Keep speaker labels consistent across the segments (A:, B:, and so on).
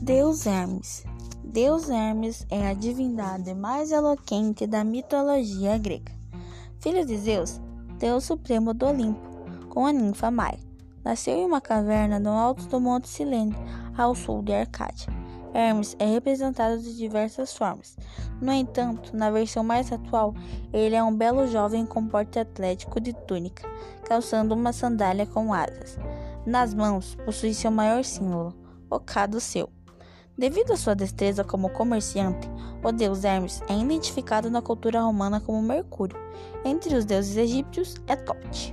A: Deus Hermes. Deus Hermes é a divindade mais eloquente da mitologia grega. Filho de Zeus, Deus Supremo do Olimpo, com a ninfa Maia. Nasceu em uma caverna no alto do Monte Silene, ao sul de Arcádia. Hermes é representado de diversas formas. No entanto, na versão mais atual, ele é um belo jovem com porte atlético de túnica, calçando uma sandália com asas. Nas mãos, possui seu maior símbolo, o cado seu. Devido à sua destreza como comerciante, o deus Hermes é identificado na cultura romana como Mercúrio. Entre os deuses egípcios é Tote.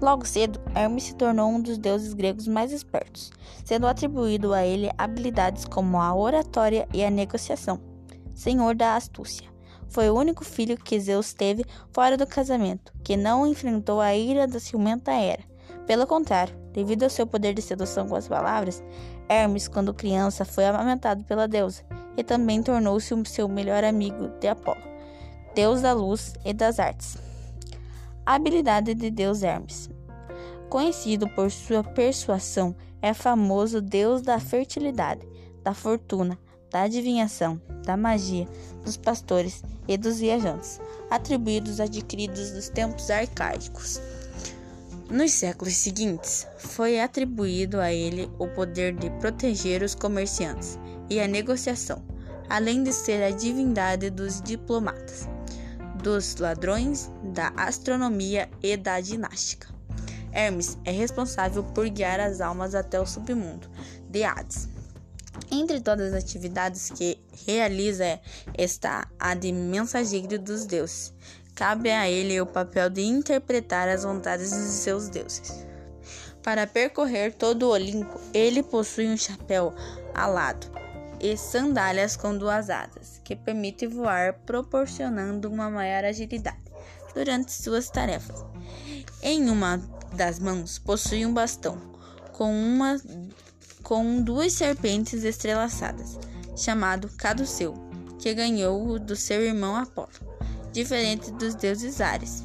A: Logo cedo, Hermes se tornou um dos deuses gregos mais espertos, sendo atribuído a ele habilidades como a oratória e a negociação. Senhor da astúcia. Foi o único filho que Zeus teve fora do casamento, que não enfrentou a ira da ciumenta Hera. Pelo contrário, devido ao seu poder de sedução com as palavras, Hermes, quando criança, foi amamentado pela deusa e também tornou-se o seu melhor amigo de Apolo, deus da luz e das artes. A habilidade de Deus Hermes. Conhecido por sua persuasão, é famoso deus da fertilidade, da fortuna, da adivinhação, da magia, dos pastores e dos viajantes, atribuídos adquiridos dos tempos arcaicos. Nos séculos seguintes, foi atribuído a ele o poder de proteger os comerciantes e a negociação, além de ser a divindade dos diplomatas dos ladrões, da astronomia e da ginástica. Hermes é responsável por guiar as almas até o submundo de Hades. Entre todas as atividades que realiza está a de mensageiro dos deuses. Cabe a ele o papel de interpretar as vontades dos seus deuses. Para percorrer todo o Olimpo, ele possui um chapéu alado e sandálias com duas asas, que permite voar, proporcionando uma maior agilidade durante suas tarefas. Em uma das mãos possui um bastão com, uma, com duas serpentes estrelaçadas, chamado Caduceu, que ganhou do seu irmão Apolo, diferente dos deuses Ares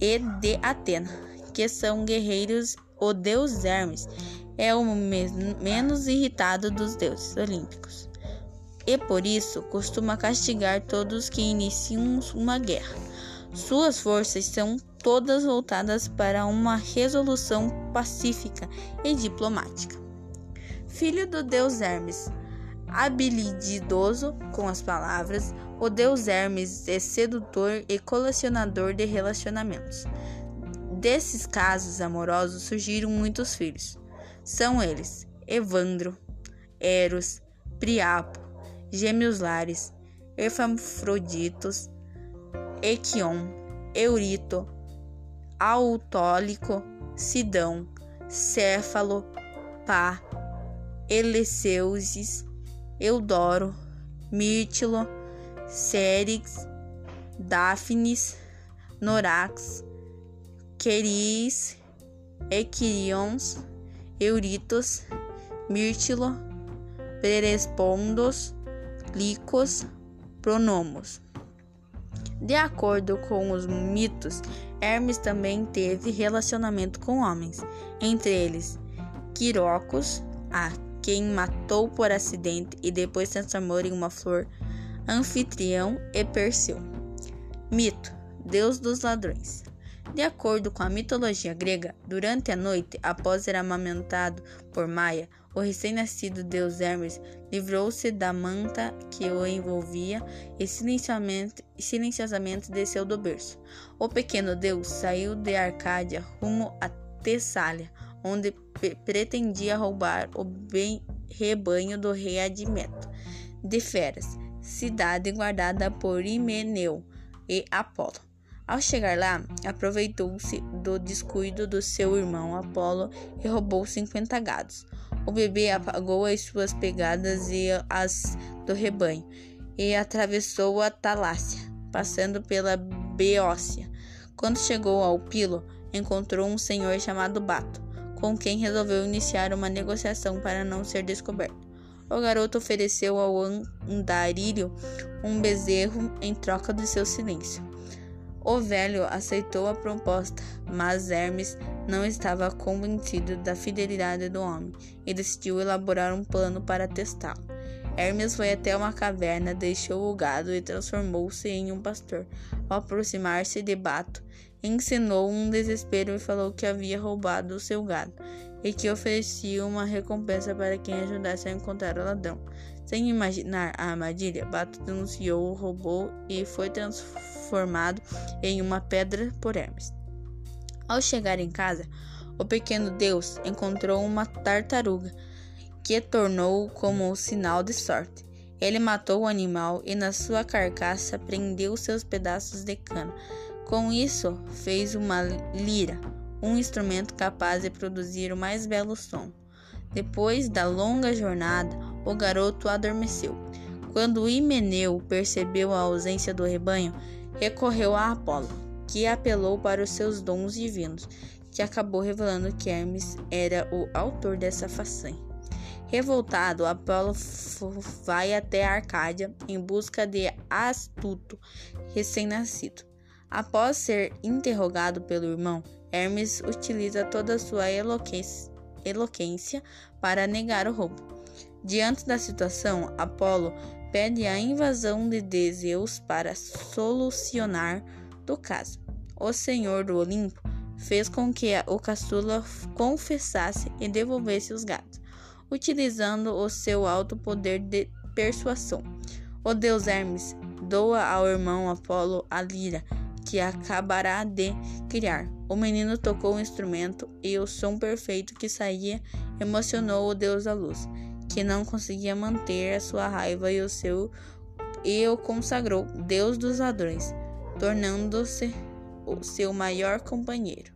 A: e de Atena, que são guerreiros. O deus Hermes é o menos irritado dos deuses olímpicos e por isso costuma castigar todos que iniciam uma guerra. Suas forças são todas voltadas para uma resolução pacífica e diplomática. Filho do deus Hermes, habilidoso com as palavras, o deus Hermes é sedutor e colecionador de relacionamentos. Desses casos amorosos surgiram muitos filhos. São eles Evandro, Eros, Priapo, Gêmeos Lares, Hermafroditos, Equion, Eurito, Autólico, Sidão, Céfalo, Pá, Eleceusis, Eudoro, Mírtilo, Cérix, Dáfnis, Norax, Queris, Equirions, Euritos, Mírtilo, Perespondos, Licos, Pronomos. De acordo com os mitos, Hermes também teve relacionamento com homens, entre eles Quirocos, a quem matou por acidente e depois transformou em uma flor, Anfitrião e Perseu. Mito: Deus dos ladrões. De acordo com a mitologia grega, durante a noite, após ser amamentado por Maia, o recém-nascido deus Hermes livrou-se da manta que o envolvia e silenciosamente, silenciosamente desceu do berço. O pequeno deus saiu de Arcádia rumo a Tessália, onde pretendia roubar o bem rebanho do rei Admeto de Feras, cidade guardada por Himeneu e Apolo. Ao chegar lá, aproveitou-se do descuido do seu irmão Apolo e roubou 50 gados. O bebê apagou as suas pegadas e as do rebanho e atravessou a Talácia, passando pela Beócia. Quando chegou ao Pilo, encontrou um senhor chamado Bato, com quem resolveu iniciar uma negociação para não ser descoberto. O garoto ofereceu ao andarilho um bezerro em troca de seu silêncio.
B: O velho aceitou a proposta, mas Hermes não estava convencido da fidelidade do homem e decidiu elaborar um plano para testá-lo. Hermes foi até uma caverna, deixou o gado e transformou-se em um pastor. Ao aproximar-se de Bato, ensinou um desespero e falou que havia roubado o seu gado e que oferecia uma recompensa para quem ajudasse a encontrar o ladrão. Sem imaginar a armadilha, Bato denunciou o roubo e foi transformado em uma pedra por Hermes. Ao chegar em casa, o pequeno deus encontrou uma tartaruga que tornou como um sinal de sorte. Ele matou o animal e na sua carcaça prendeu seus pedaços de cana. Com isso, fez uma lira, um instrumento capaz de produzir o mais belo som. Depois da longa jornada, o garoto adormeceu. Quando Himeneu percebeu a ausência do rebanho, recorreu a Apolo, que apelou para os seus dons divinos, que acabou revelando que Hermes era o autor dessa façanha. Revoltado, Apolo vai até Arcádia em busca de Astuto, recém-nascido. Após ser interrogado pelo irmão, Hermes utiliza toda sua eloquência eloquência para negar o roubo. Diante da situação, Apolo pede a invasão de Zeus para solucionar do caso. O Senhor do Olimpo fez com que o caçula confessasse e devolvesse os gatos, utilizando o seu alto poder de persuasão. O deus Hermes doa ao irmão Apolo a lira que acabará de criar. O menino tocou o instrumento e o som perfeito que saía emocionou o deus da luz, que não conseguia manter a sua raiva e o seu e o consagrou deus dos ladrões, tornando-se o seu maior companheiro.